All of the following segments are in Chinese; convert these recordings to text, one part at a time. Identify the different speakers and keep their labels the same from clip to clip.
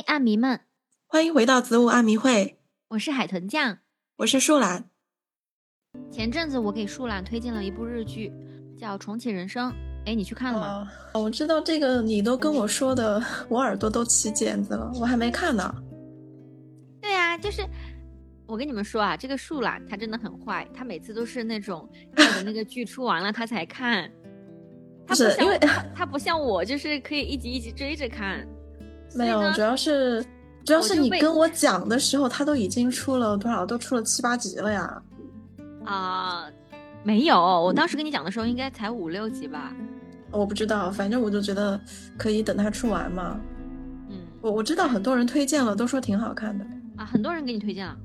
Speaker 1: 嘿，暗迷们，
Speaker 2: 欢迎回到子午暗迷会，
Speaker 1: 我是海豚酱，
Speaker 2: 我是树懒。
Speaker 1: 前阵子我给树懒推荐了一部日剧，叫《重启人生》，哎，你去看了吗？
Speaker 2: 哦，我知道这个，你都跟我说的，我耳朵都起茧子了，我还没看呢。
Speaker 1: 对啊，就是我跟你们说啊，这个树懒他真的很坏，他每次都是那种等那个剧出完了他才看。
Speaker 2: 他不像因为
Speaker 1: 他不像我，就是可以一集一集追着看。
Speaker 2: 没有，主要是主要是你跟我讲的时候，他都已经出了多少？都出了七八集了呀。
Speaker 1: 啊，没有，我当时跟你讲的时候应该才五六集吧。
Speaker 2: 我不知道，反正我就觉得可以等它出完嘛。
Speaker 1: 嗯，
Speaker 2: 我我知道很多人推荐了，都说挺好看的。
Speaker 1: 啊，很多人给你推荐了。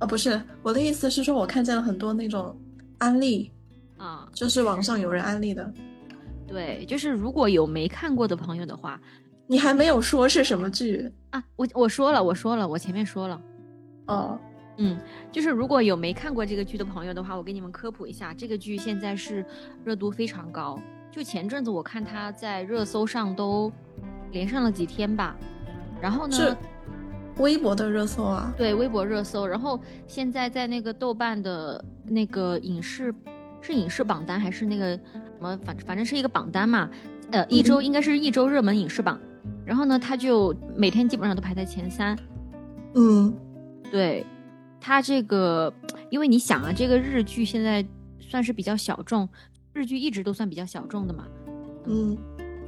Speaker 2: 啊，不是，我的意思是说，我看见了很多那种安利，
Speaker 1: 啊，
Speaker 2: 就是网上有人安利的。
Speaker 1: 对，就是如果有没看过的朋友的话，
Speaker 2: 你还没有说是什么剧
Speaker 1: 啊？我我说了，我说了，我前面说了。
Speaker 2: 哦，
Speaker 1: 嗯，就是如果有没看过这个剧的朋友的话，我给你们科普一下，这个剧现在是热度非常高。就前阵子我看它在热搜上都连上了几天吧。然后呢？
Speaker 2: 是微博的热搜啊？
Speaker 1: 对，微博热搜。然后现在在那个豆瓣的那个影视是影视榜单还是那个？什么反反正是一个榜单嘛，呃，一周应该是一周热门影视榜，然后呢，他就每天基本上都排在前三。
Speaker 2: 嗯，
Speaker 1: 对，他这个，因为你想啊，这个日剧现在算是比较小众，日剧一直都算比较小众的嘛。
Speaker 2: 嗯，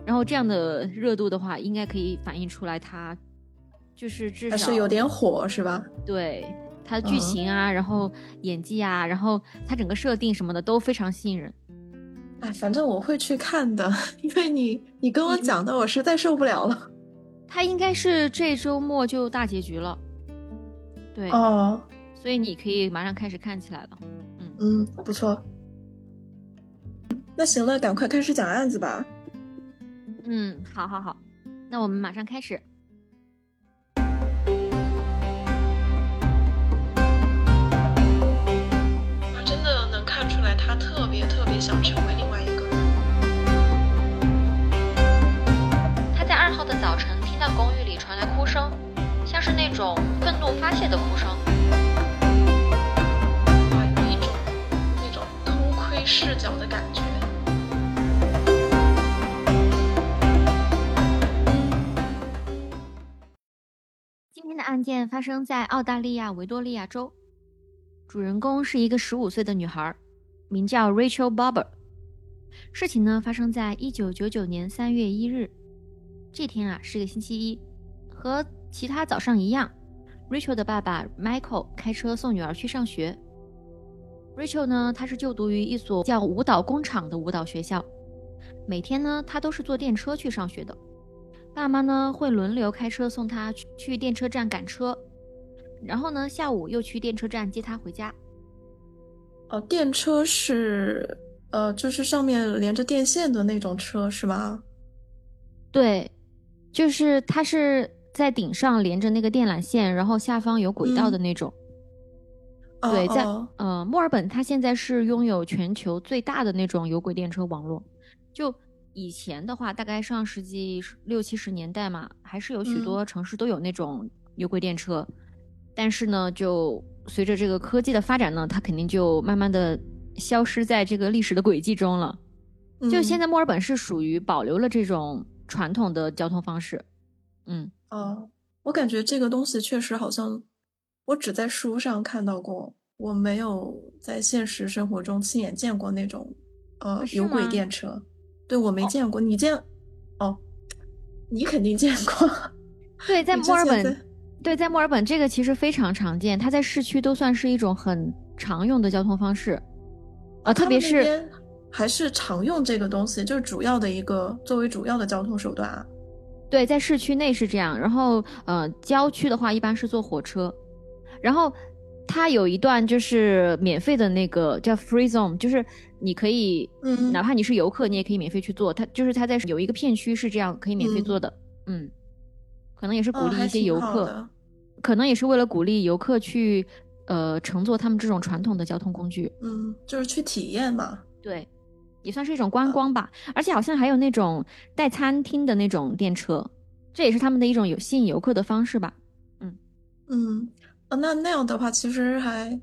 Speaker 1: 然后这样的热度的话，应该可以反映出来，它就是至少
Speaker 2: 是有点火，是吧？
Speaker 1: 对，它的剧情啊，然后演技啊，然后它整个设定什么的都非常吸引人。
Speaker 2: 哎，反正我会去看的，因为你你跟我讲的，我实在受不了了。
Speaker 1: 他应该是这周末就大结局了，对
Speaker 2: 哦，
Speaker 1: 所以你可以马上开始看起来了。
Speaker 2: 嗯嗯，不错。那行了，赶快开始讲案子吧。
Speaker 1: 嗯，好，好，好，那我们马上开始。
Speaker 2: 特别特别想成为另外一个人。
Speaker 1: 他在二号的早晨听到公寓里传来哭声，像是那种愤怒发泄的哭声，
Speaker 2: 有一种那种偷窥视角的感觉。
Speaker 1: 今天的案件发生在澳大利亚维多利亚州。主人公是一个十五岁的女孩，名叫 Rachel Barber。事情呢发生在一九九九年三月一日，这天啊是个星期一，和其他早上一样，Rachel 的爸爸 Michael 开车送女儿去上学。Rachel 呢，她是就读于一所叫舞蹈工厂的舞蹈学校，每天呢她都是坐电车去上学的，爸妈呢会轮流开车送她去电车站赶车。然后呢，下午又去电车站接她回家。
Speaker 2: 哦，电车是，呃，就是上面连着电线的那种车是吗？
Speaker 1: 对，就是它是在顶上连着那个电缆线，然后下方有轨道的那种。对，在呃墨尔本，它现在是拥有全球最大的那种有轨电车网络。就以前的话，大概上世纪六七十年代嘛，还是有许多城市都有那种有轨电车。但是呢，就随着这个科技的发展呢，它肯定就慢慢的消失在这个历史的轨迹中了。就现在墨尔本是属于保留了这种传统的交通方式。嗯，
Speaker 2: 哦，我感觉这个东西确实好像我只在书上看到过，我没有在现实生活中亲眼见过那种呃有轨电车。对，我没见过，你见？哦，你肯定见过。
Speaker 1: 对，在墨尔本。对，在墨尔本这个其实非常常见，它在市区都算是一种很常用的交通方式，啊，特别是
Speaker 2: 还是常用这个东西，就是主要的一个作为主要的交通手段啊。
Speaker 1: 对，在市区内是这样，然后呃，郊区的话一般是坐火车，然后它有一段就是免费的那个叫 Free Zone，就是你可以，
Speaker 2: 嗯，
Speaker 1: 哪怕你是游客，你也可以免费去坐，它就是它在有一个片区是这样可以免费坐的，嗯，可能也是鼓励一些游客。可能也是为了鼓励游客去，呃，乘坐他们这种传统的交通工具。
Speaker 2: 嗯，就是去体验嘛。
Speaker 1: 对，也算是一种观光吧。而且好像还有那种带餐厅的那种电车，这也是他们的一种有吸引游客的方式吧。
Speaker 2: 嗯嗯，那那样的话，其实还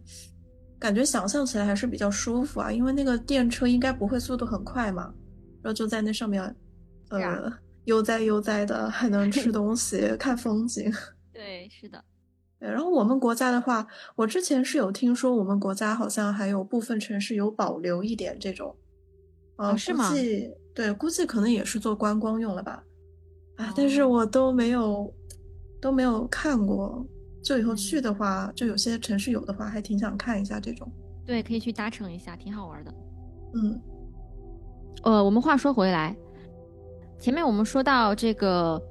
Speaker 2: 感觉想象起来还是比较舒服啊，因为那个电车应该不会速度很快嘛，然后就在那上面，呃，悠哉悠哉的，还能吃 东西、看风景。
Speaker 1: 对，是的。
Speaker 2: 对然后我们国家的话，我之前是有听说，我们国家好像还有部分城市有保留一点这种，
Speaker 1: 啊，是吗？
Speaker 2: 对，估计可能也是做观光用了吧，啊，但是我都没有都没有看过，就以后去的话，就有些城市有的话，还挺想看一下这种。
Speaker 1: 对，可以去搭乘一下，挺好玩的。
Speaker 2: 嗯，
Speaker 1: 呃，我们话说回来，前面我们说到这个。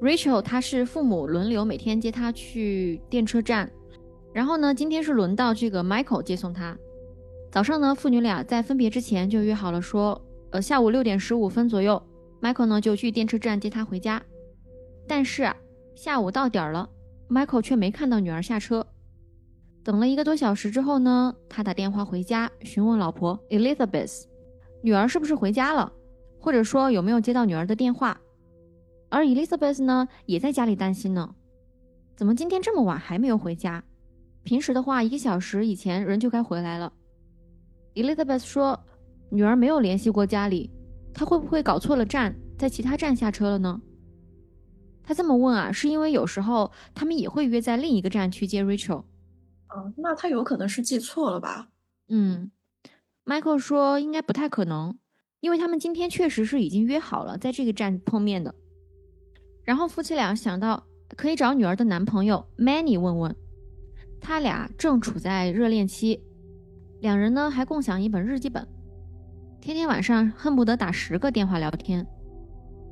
Speaker 1: Rachel，她是父母轮流每天接她去电车站，然后呢，今天是轮到这个 Michael 接送她。早上呢，父女俩在分别之前就约好了，说，呃，下午六点十五分左右，Michael 呢就去电车站接她回家。但是啊，下午到点儿了，Michael 却没看到女儿下车。等了一个多小时之后呢，他打电话回家询问老婆 Elizabeth，女儿是不是回家了，或者说有没有接到女儿的电话。而 Elizabeth 呢，也在家里担心呢，怎么今天这么晚还没有回家？平时的话，一个小时以前人就该回来了。Elizabeth 说，女儿没有联系过家里，她会不会搞错了站，在其他站下车了呢？她这么问啊，是因为有时候他们也会约在另一个站去接 Rachel。
Speaker 2: 嗯，那他有可能是记错了吧？
Speaker 1: 嗯，Michael 说应该不太可能，因为他们今天确实是已经约好了在这个站碰面的。然后夫妻俩想到可以找女儿的男朋友 Manny 问问，他俩正处在热恋期，两人呢还共享一本日记本，天天晚上恨不得打十个电话聊天，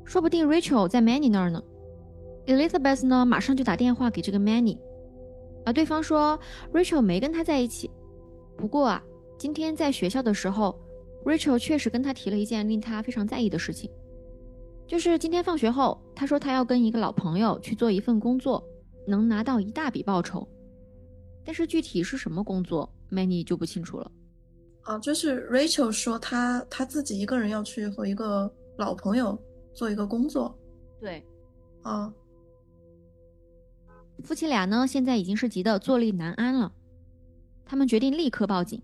Speaker 1: 说不定 Rachel 在 Manny 那儿呢。Elizabeth 呢马上就打电话给这个 Manny，而对方说 Rachel 没跟他在一起，不过啊，今天在学校的时候，Rachel 确实跟他提了一件令他非常在意的事情。就是今天放学后，他说他要跟一个老朋友去做一份工作，能拿到一大笔报酬。但是具体是什么工作，Manny 就不清楚了。
Speaker 2: 啊，就是 Rachel 说他他自己一个人要去和一个老朋友做一个工作。
Speaker 1: 对，
Speaker 2: 啊，
Speaker 1: 夫妻俩呢现在已经是急得坐立难安了，他们决定立刻报警。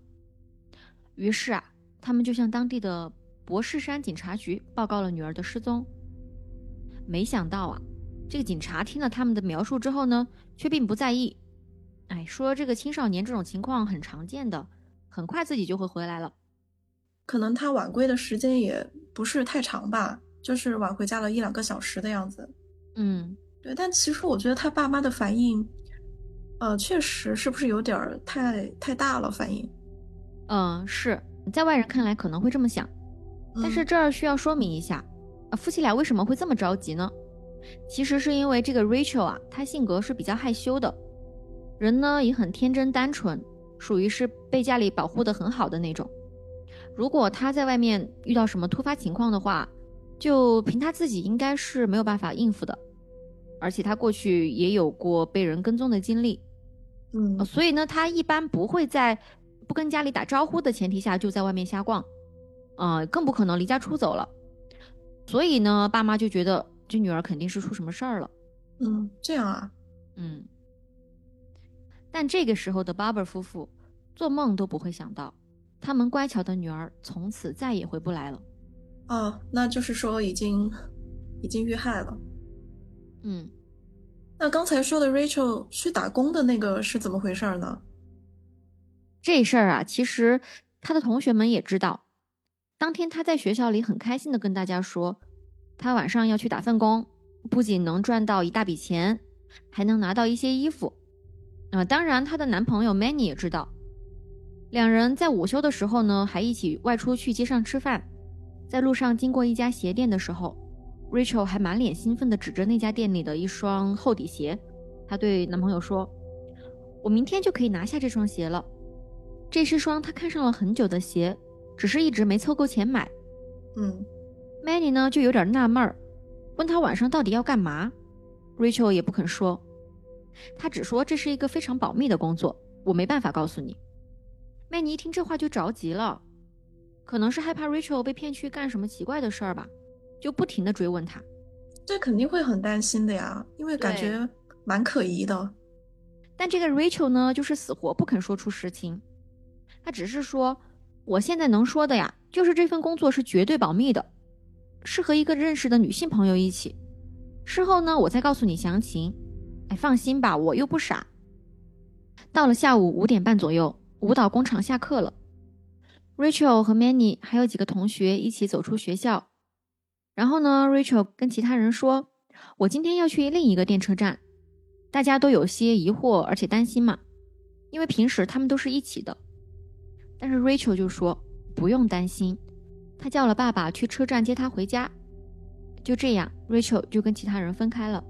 Speaker 1: 于是啊，他们就向当地的博士山警察局报告了女儿的失踪。没想到啊，这个警察听了他们的描述之后呢，却并不在意。哎，说这个青少年这种情况很常见的，很快自己就会回来了。
Speaker 2: 可能他晚归的时间也不是太长吧，就是晚回家了一两个小时的样子。
Speaker 1: 嗯，
Speaker 2: 对。但其实我觉得他爸妈的反应，呃，确实是不是有点儿太太大了反应？
Speaker 1: 嗯，是在外人看来可能会这么想，但是这儿需要说明一下。啊，夫妻俩为什么会这么着急呢？其实是因为这个 Rachel 啊，她性格是比较害羞的，人呢也很天真单纯，属于是被家里保护的很好的那种。如果她在外面遇到什么突发情况的话，就凭她自己应该是没有办法应付的。而且她过去也有过被人跟踪的经历，
Speaker 2: 嗯，
Speaker 1: 所以呢，她一般不会在不跟家里打招呼的前提下就在外面瞎逛，呃，更不可能离家出走了。所以呢，爸妈就觉得这女儿肯定是出什么事儿了。
Speaker 2: 嗯，这样
Speaker 1: 啊。嗯。但这个时候的 Barber 夫妇做梦都不会想到，他们乖巧的女儿从此再也回不来了。
Speaker 2: 哦，那就是说已经已经遇害了。
Speaker 1: 嗯。
Speaker 2: 那刚才说的 Rachel 去打工的那个是怎么回事呢？
Speaker 1: 这事儿啊，其实他的同学们也知道。当天他在学校里很开心的跟大家说，他晚上要去打份工，不仅能赚到一大笔钱，还能拿到一些衣服。啊，当然她的男朋友 Manny 也知道。两人在午休的时候呢，还一起外出去街上吃饭。在路上经过一家鞋店的时候，Rachel 还满脸兴奋的指着那家店里的一双厚底鞋，她对男朋友说：“我明天就可以拿下这双鞋了。这是双他看上了很久的鞋。”只是一直没凑够钱买，
Speaker 2: 嗯
Speaker 1: ，Manny 呢就有点纳闷儿，问他晚上到底要干嘛，Rachel 也不肯说，他只说这是一个非常保密的工作，我没办法告诉你。Manny 一听这话就着急了，可能是害怕 Rachel 被骗去干什么奇怪的事儿吧，就不停的追问他。
Speaker 2: 这肯定会很担心的呀，因为感觉蛮可疑的。
Speaker 1: 但这个 Rachel 呢，就是死活不肯说出实情，他只是说，我现在能说的呀，就是这份工作是绝对保密的，是和一个认识的女性朋友一起。事后呢，我再告诉你详情。哎，放心吧，我又不傻。到了下午五点半左右，舞蹈工厂下课了，Rachel 和 Manny 还有几个同学一起走出学校。然后呢，Rachel 跟其他人说：“我今天要去另一个电车站。”大家都有些疑惑，而且担心嘛，因为平时他们都是一起的。但是 Rachel 就说：“不用担心。”他叫了爸爸去车站接他回家。就这样，Rachel 就跟其他人分开了。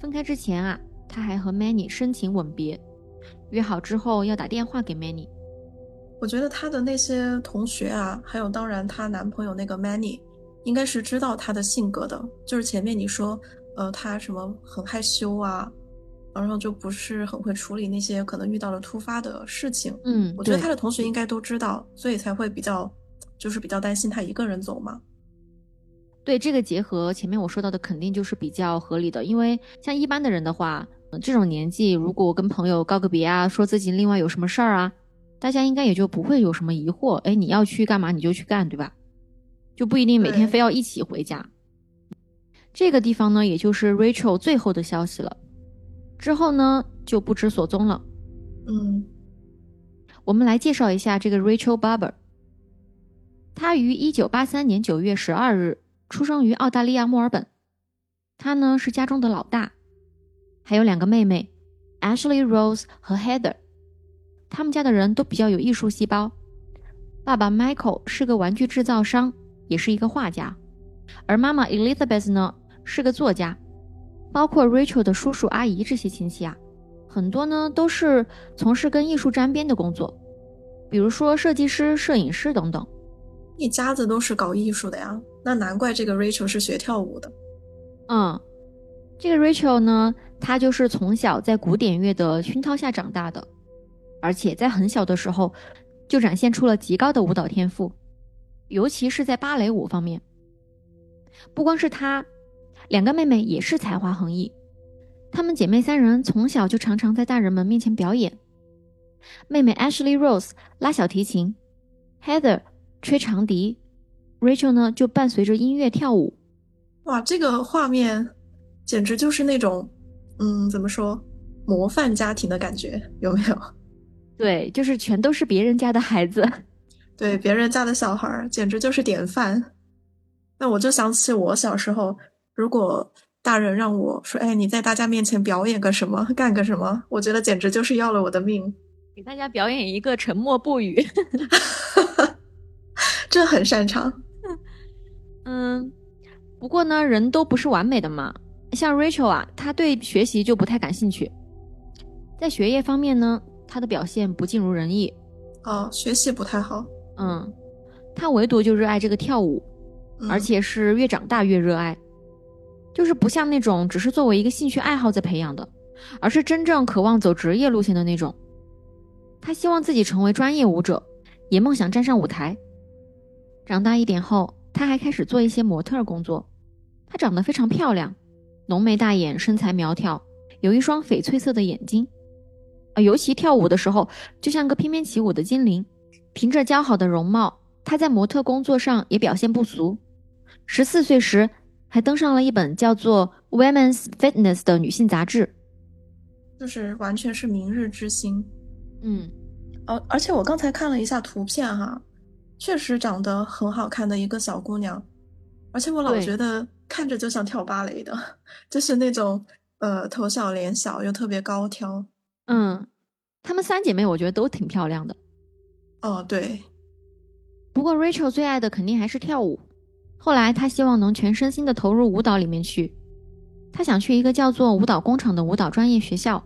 Speaker 1: 分开之前啊，他还和 Manny 深情吻别，约好之后要打电话给 Manny。
Speaker 2: 我觉得他的那些同学啊，还有当然她男朋友那个 Manny。应该是知道她的性格的，就是前面你说，呃，她什么很害羞啊，然后就不是很会处理那些可能遇到了突发的事情。
Speaker 1: 嗯，
Speaker 2: 我觉得他的同学应该都知道，所以才会比较，就是比较担心他一个人走嘛。
Speaker 1: 对，这个结合前面我说到的，肯定就是比较合理的，因为像一般的人的话，这种年纪如果跟朋友告个别啊，说自己另外有什么事儿啊，大家应该也就不会有什么疑惑。哎，你要去干嘛你就去干，对吧？就不一定每天非要一起回家。这个地方呢，也就是 Rachel 最后的消息了。之后呢，就不知所踪了。
Speaker 2: 嗯，
Speaker 1: 我们来介绍一下这个 Rachel Barber。她于一九八三年九月十二日出生于澳大利亚墨尔本。她呢是家中的老大，还有两个妹妹 Ashley Rose 和 Heather。他们家的人都比较有艺术细胞。爸爸 Michael 是个玩具制造商。也是一个画家，而妈妈 Elizabeth 呢是个作家，包括 Rachel 的叔叔阿姨这些亲戚啊，很多呢都是从事跟艺术沾边的工作，比如说设计师、摄影师等等。
Speaker 2: 一家子都是搞艺术的呀，那难怪这个 Rachel 是学跳舞的。
Speaker 1: 嗯，这个 Rachel 呢，她就是从小在古典乐的熏陶下长大的，而且在很小的时候就展现出了极高的舞蹈天赋。尤其是在芭蕾舞方面，不光是她，两个妹妹也是才华横溢。她们姐妹三人从小就常常在大人们面前表演。妹妹 Ashley Rose 拉小提琴，Heather 吹长笛，Rachel 呢就伴随着音乐跳舞。
Speaker 2: 哇，这个画面简直就是那种，嗯，怎么说，模范家庭的感觉，有没有？
Speaker 1: 对，就是全都是别人家的孩子。
Speaker 2: 对别人家的小孩简直就是典范。那我就想起我小时候，如果大人让我说：“哎，你在大家面前表演个什么，干个什么？”我觉得简直就是要了我的命。
Speaker 1: 给大家表演一个沉默不语，
Speaker 2: 这很擅长。
Speaker 1: 嗯，不过呢，人都不是完美的嘛。像 Rachel 啊，他对学习就不太感兴趣，在学业方面呢，他的表现不尽如人意。
Speaker 2: 哦，学习不太好。
Speaker 1: 嗯，他唯独就热爱这个跳舞，而且是越长大越热爱，就是不像那种只是作为一个兴趣爱好在培养的，而是真正渴望走职业路线的那种。他希望自己成为专业舞者，也梦想站上舞台。长大一点后，他还开始做一些模特工作。她长得非常漂亮，浓眉大眼，身材苗条，有一双翡翠色的眼睛，啊，尤其跳舞的时候，就像个翩翩起舞的精灵。凭着姣好的容貌，她在模特工作上也表现不俗。十四岁时，还登上了一本叫做《Women's Fitness》的女性杂志，
Speaker 2: 就是完全是明日之星。
Speaker 1: 嗯，
Speaker 2: 而而且我刚才看了一下图片哈，确实长得很好看的一个小姑娘，而且我老觉得看着就像跳芭蕾的，就是那种呃头小脸小又特别高挑。
Speaker 1: 嗯，她们三姐妹我觉得都挺漂亮的。
Speaker 2: 哦，对。
Speaker 1: 不过 Rachel 最爱的肯定还是跳舞。后来他希望能全身心的投入舞蹈里面去。他想去一个叫做舞蹈工厂的舞蹈专业学校，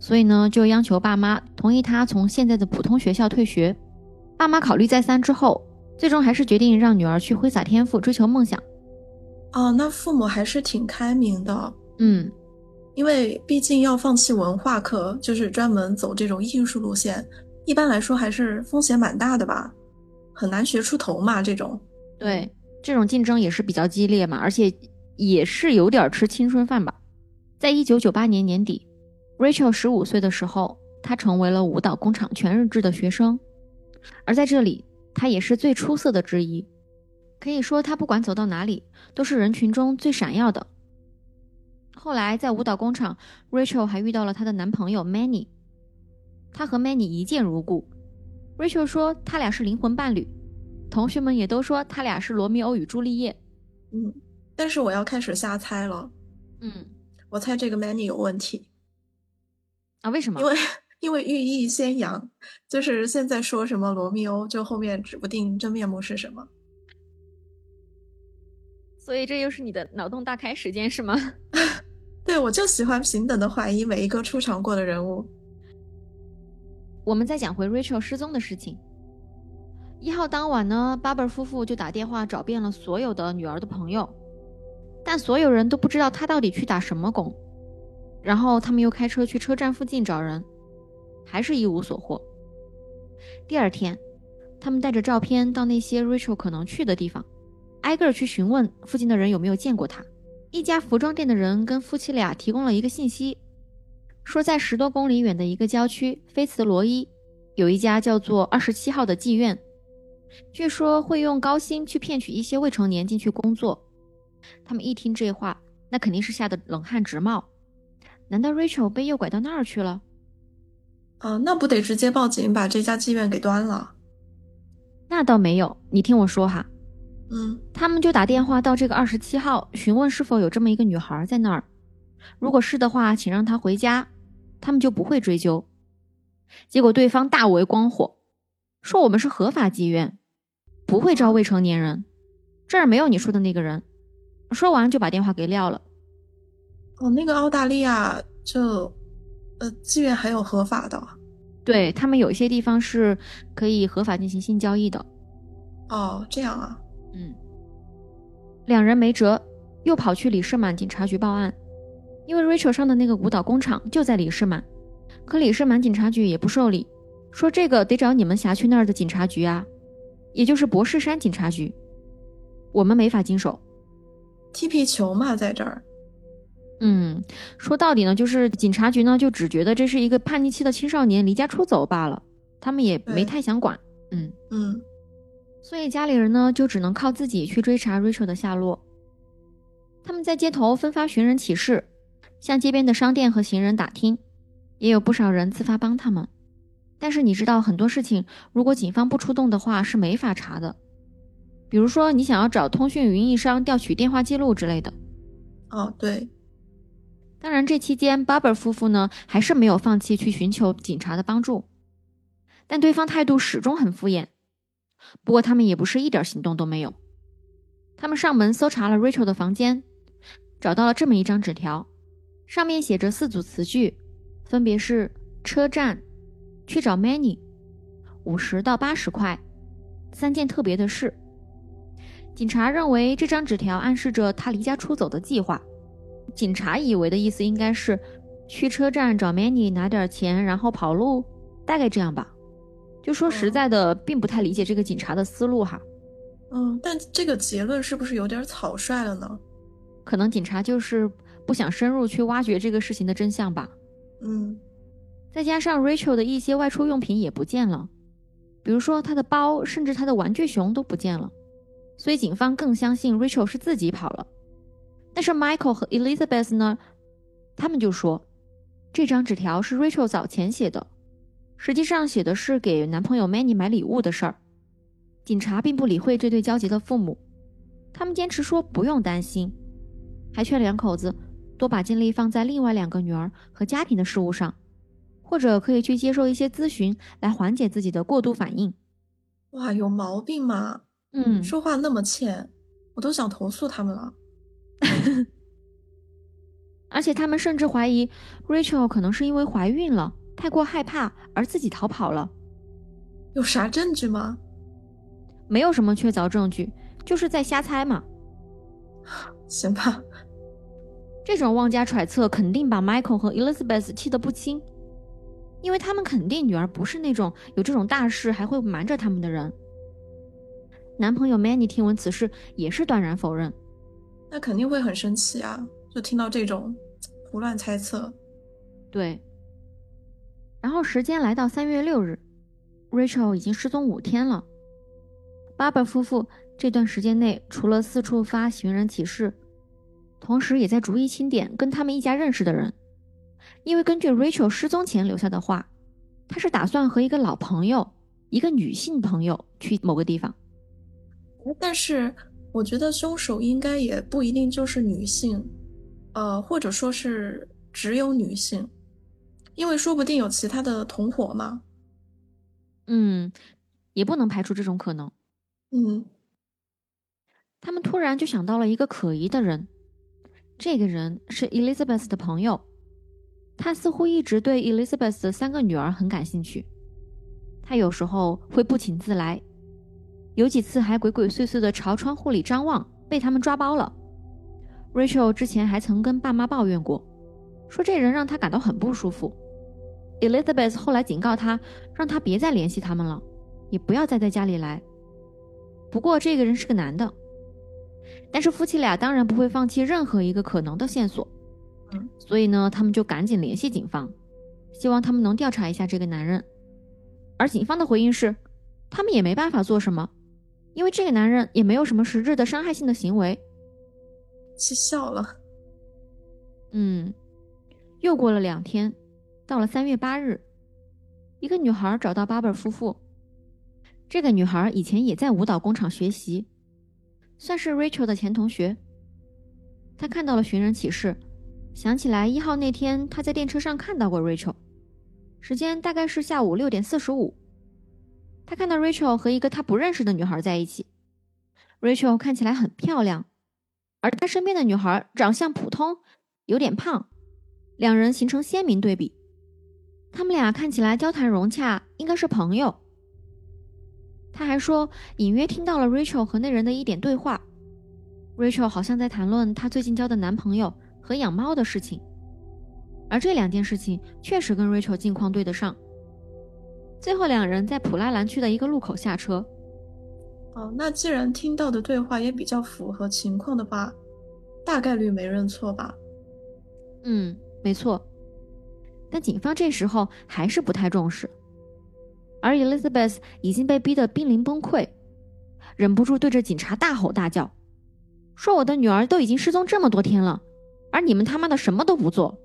Speaker 1: 所以呢就央求爸妈同意他从现在的普通学校退学。爸妈考虑再三之后，最终还是决定让女儿去挥洒天赋，追求梦想。
Speaker 2: 哦，那父母还是挺开明的。
Speaker 1: 嗯，
Speaker 2: 因为毕竟要放弃文化课，就是专门走这种艺术路线。一般来说还是风险蛮大的吧，很难学出头嘛。这种
Speaker 1: 对这种竞争也是比较激烈嘛，而且也是有点吃青春饭吧。在一九九八年年底，Rachel 十五岁的时候，她成为了舞蹈工厂全日制的学生，而在这里，她也是最出色的之一。可以说，她不管走到哪里，都是人群中最闪耀的。后来在舞蹈工厂，Rachel 还遇到了她的男朋友 Manny，她和 Manny 一见如故。Rachel 说他俩是灵魂伴侣，同学们也都说他俩是罗密欧与朱丽叶。
Speaker 2: 嗯，但是我要开始瞎猜了。
Speaker 1: 嗯，
Speaker 2: 我猜这个 Manny 有问题
Speaker 1: 啊？为什么？
Speaker 2: 因为因为寓意先扬，就是现在说什么罗密欧，就后面指不定真面目是什么。
Speaker 1: 所以这又是你的脑洞大开时间是吗？
Speaker 2: 对，我就喜欢平等的怀疑每一个出场过的人物。
Speaker 1: 我们再讲回 Rachel 失踪的事情。一号当晚呢巴贝尔夫妇就打电话找遍了所有的女儿的朋友，但所有人都不知道她到底去打什么工。然后他们又开车去车站附近找人，还是一无所获。第二天，他们带着照片到那些 Rachel 可能去的地方，挨个去询问附近的人有没有见过她。一家服装店的人跟夫妻俩提供了一个信息。说在十多公里远的一个郊区菲茨罗伊，有一家叫做二十七号的妓院，据说会用高薪去骗取一些未成年进去工作。他们一听这话，那肯定是吓得冷汗直冒。难道 Rachel 被诱拐到那儿去了？
Speaker 2: 啊，那不得直接报警把这家妓院给端了？
Speaker 1: 那倒没有，你听我说哈。
Speaker 2: 嗯，
Speaker 1: 他们就打电话到这个二十七号，询问是否有这么一个女孩在那儿。如果是的话，请让她回家。他们就不会追究，结果对方大为光火，说我们是合法妓院，不会招未成年人，这儿没有你说的那个人。说完就把电话给撂了。
Speaker 2: 哦，那个澳大利亚就，呃，妓院还有合法的？
Speaker 1: 对他们有一些地方是可以合法进行性交易的。
Speaker 2: 哦，这样啊。
Speaker 1: 嗯，两人没辙，又跑去李士满警察局报案。因为 Rachel 上的那个舞蹈工厂就在李士满，可李士满警察局也不受理，说这个得找你们辖区那儿的警察局啊，也就是博士山警察局，我们没法经手。
Speaker 2: 踢皮球嘛，在这儿。
Speaker 1: 嗯，说到底呢，就是警察局呢就只觉得这是一个叛逆期的青少年离家出走罢了，他们也没太想管。
Speaker 2: 嗯嗯，
Speaker 1: 所以家里人呢就只能靠自己去追查 Rachel 的下落。他们在街头分发寻人启事。向街边的商店和行人打听，也有不少人自发帮他们。但是你知道，很多事情如果警方不出动的话是没法查的。比如说，你想要找通讯运营商调取电话记录之类的。
Speaker 2: 哦，对。
Speaker 1: 当然，这期间 Barber 夫妇呢还是没有放弃去寻求警察的帮助，但对方态度始终很敷衍。不过他们也不是一点行动都没有。他们上门搜查了 Rachel 的房间，找到了这么一张纸条。上面写着四组词句，分别是车站、去找 Manny、五十到八十块、三件特别的事。警察认为这张纸条暗示着他离家出走的计划。警察以为的意思应该是去车站找 Manny 拿点钱，然后跑路，大概这样吧。就说实在的，并不太理解这个警察的思路哈。
Speaker 2: 嗯，但这个结论是不是有点草率了呢？
Speaker 1: 可能警察就是。不想深入去挖掘这个事情的真相吧？
Speaker 2: 嗯，
Speaker 1: 再加上 Rachel 的一些外出用品也不见了，比如说她的包，甚至她的玩具熊都不见了，所以警方更相信 Rachel 是自己跑了。但是 Michael 和 Elizabeth 呢？他们就说这张纸条是 Rachel 早前写的，实际上写的是给男朋友 Manny 买礼物的事儿。警察并不理会这对焦急的父母，他们坚持说不用担心，还劝两口子。多把精力放在另外两个女儿和家庭的事务上，或者可以去接受一些咨询，来缓解自己的过度反应。
Speaker 2: 哇，有毛病吗？
Speaker 1: 嗯，
Speaker 2: 说话那么欠，我都想投诉他们了。
Speaker 1: 而且他们甚至怀疑 Rachel 可能是因为怀孕了，太过害怕而自己逃跑了。
Speaker 2: 有啥证据吗？
Speaker 1: 没有什么确凿证据，就是在瞎猜嘛。
Speaker 2: 行吧。
Speaker 1: 这种妄加揣测，肯定把 Michael 和 Elizabeth 气得不轻，因为他们肯定女儿不是那种有这种大事还会瞒着他们的人。男朋友 Manny 听闻此事也是断然否认，
Speaker 2: 那肯定会很生气啊！就听到这种胡乱猜测。
Speaker 1: 对。然后时间来到三月六日，Rachel 已经失踪五天了。巴伯夫妇这段时间内，除了四处发寻人启事，同时也在逐一清点跟他们一家认识的人，因为根据 Rachel 失踪前留下的话，他是打算和一个老朋友，一个女性朋友去某个地方。
Speaker 2: 但是我觉得凶手应该也不一定就是女性，呃，或者说是只有女性，因为说不定有其他的同伙嘛。
Speaker 1: 嗯，也不能排除这种可能。
Speaker 2: 嗯，
Speaker 1: 他们突然就想到了一个可疑的人，这个人是 Elizabeth 的朋友，他似乎一直对 Elizabeth 的三个女儿很感兴趣，他有时候会不请自来，有几次还鬼鬼祟祟的朝窗户里张望，被他们抓包了。Rachel 之前还曾跟爸妈抱怨过，说这人让他感到很不舒服。Elizabeth 后来警告他，让他别再联系他们了，也不要再在家里来。不过这个人是个男的，但是夫妻俩当然不会放弃任何一个可能的线索，
Speaker 2: 嗯，
Speaker 1: 所以呢，他们就赶紧联系警方，希望他们能调查一下这个男人。而警方的回应是，他们也没办法做什么，因为这个男人也没有什么实质的伤害性的行为。
Speaker 2: 气笑了。
Speaker 1: 嗯，又过了两天，到了三月八日，一个女孩找到巴贝尔夫妇。这个女孩以前也在舞蹈工厂学习，算是 Rachel 的前同学。她看到了寻人启事，想起来一号那天他在电车上看到过 Rachel，时间大概是下午六点四十五。他看到 Rachel 和一个他不认识的女孩在一起，Rachel 看起来很漂亮，而她身边的女孩长相普通，有点胖，两人形成鲜明对比。他们俩看起来交谈融洽，应该是朋友。他还说，隐约听到了 Rachel 和那人的一点对话。Rachel 好像在谈论她最近交的男朋友和养猫的事情，而这两件事情确实跟 Rachel 近况对得上。最后，两人在普拉兰区的一个路口下车。
Speaker 2: 哦，那既然听到的对话也比较符合情况的话，大概率没认错吧？
Speaker 1: 嗯，没错。但警方这时候还是不太重视。而 Elizabeth 已经被逼得濒临崩溃，忍不住对着警察大吼大叫，说：“我的女儿都已经失踪这么多天了，而你们他妈的什么都不做。”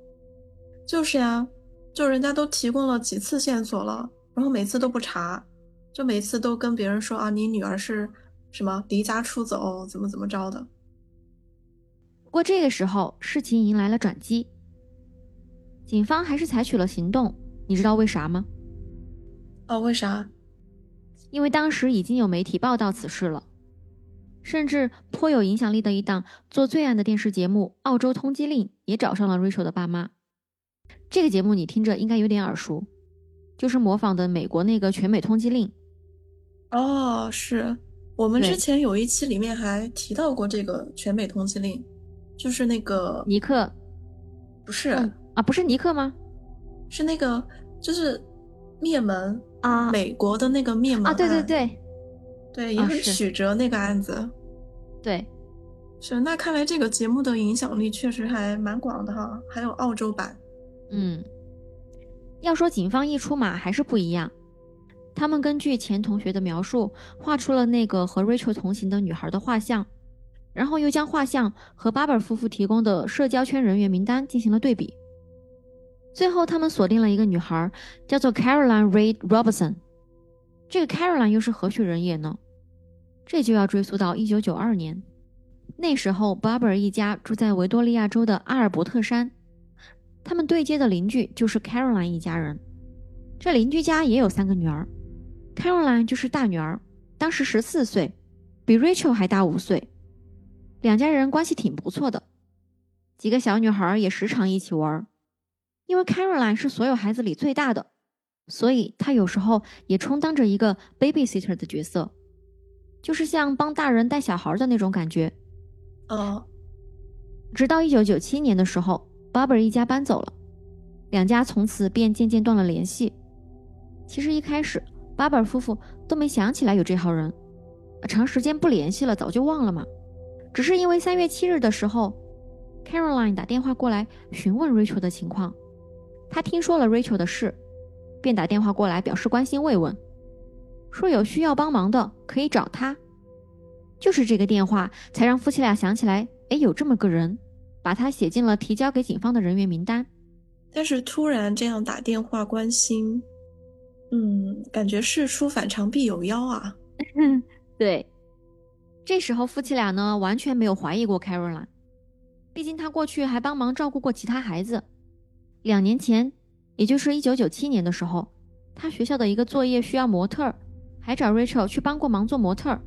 Speaker 2: 就是呀，就人家都提供了几次线索了，然后每次都不查，就每次都跟别人说啊，你女儿是什么离家出走，怎么怎么着的。
Speaker 1: 不过这个时候，事情迎来了转机，警方还是采取了行动，你知道为啥吗？
Speaker 2: 哦，为啥？
Speaker 1: 因为当时已经有媒体报道此事了，甚至颇有影响力的一档做罪案的电视节目《澳洲通缉令》也找上了 Rachel 的爸妈。这个节目你听着应该有点耳熟，就是模仿的美国那个全美通缉令。
Speaker 2: 哦，是我们之前有一期里面还提到过这个全美通缉令，就是那个
Speaker 1: 尼克，
Speaker 2: 不是
Speaker 1: 啊，不是尼克吗？
Speaker 2: 是那个，就是灭门。
Speaker 1: 啊，
Speaker 2: 美国的那个灭门
Speaker 1: 啊，对对对，
Speaker 2: 对，也很曲折那个案子，
Speaker 1: 对，
Speaker 2: 是那看来这个节目的影响力确实还蛮广的哈，还有澳洲版，
Speaker 1: 嗯，要说警方一出马还是不一样，他们根据前同学的描述，画出了那个和 Rachel 同行的女孩的画像，然后又将画像和巴尔夫妇提供的社交圈人员名单进行了对比。最后，他们锁定了一个女孩，叫做 Caroline Reid Robertson。这个 Caroline 又是何许人也呢？这就要追溯到1992年，那时候 Barbara 一家住在维多利亚州的阿尔伯特山，他们对接的邻居就是 Caroline 一家人。这邻居家也有三个女儿，Caroline 就是大女儿，当时十四岁，比 Rachel 还大五岁。两家人关系挺不错的，几个小女孩也时常一起玩。因为 Caroline 是所有孩子里最大的，所以她有时候也充当着一个 babysitter 的角色，就是像帮大人带小孩的那种感觉。
Speaker 2: 呃，
Speaker 1: 直到一九九七年的时候，Barbara 一家搬走了，两家从此便渐渐断了联系。其实一开始，Barbara 夫妇都没想起来有这号人，长时间不联系了，早就忘了嘛。只是因为三月七日的时候，Caroline 打电话过来询问 Rachel 的情况，她听说了 Rachel 的事，便打电话过来表示关心慰问，说有需要帮忙的可以找他。就是这个电话才让夫妻俩想起来，哎，有这么个人，把他写进了提交给警方的人员名单。
Speaker 2: 但是突然这样打电话关心，嗯，感觉事出反常必有妖啊。
Speaker 1: 对，这时候夫妻俩呢完全没有怀疑过 Caroline，毕竟他过去还帮忙照顾过其他孩子。两年前，也就是一九九七年的时候，他学校的一个作业需要模特，还找 Rachel 去帮过忙做模特儿。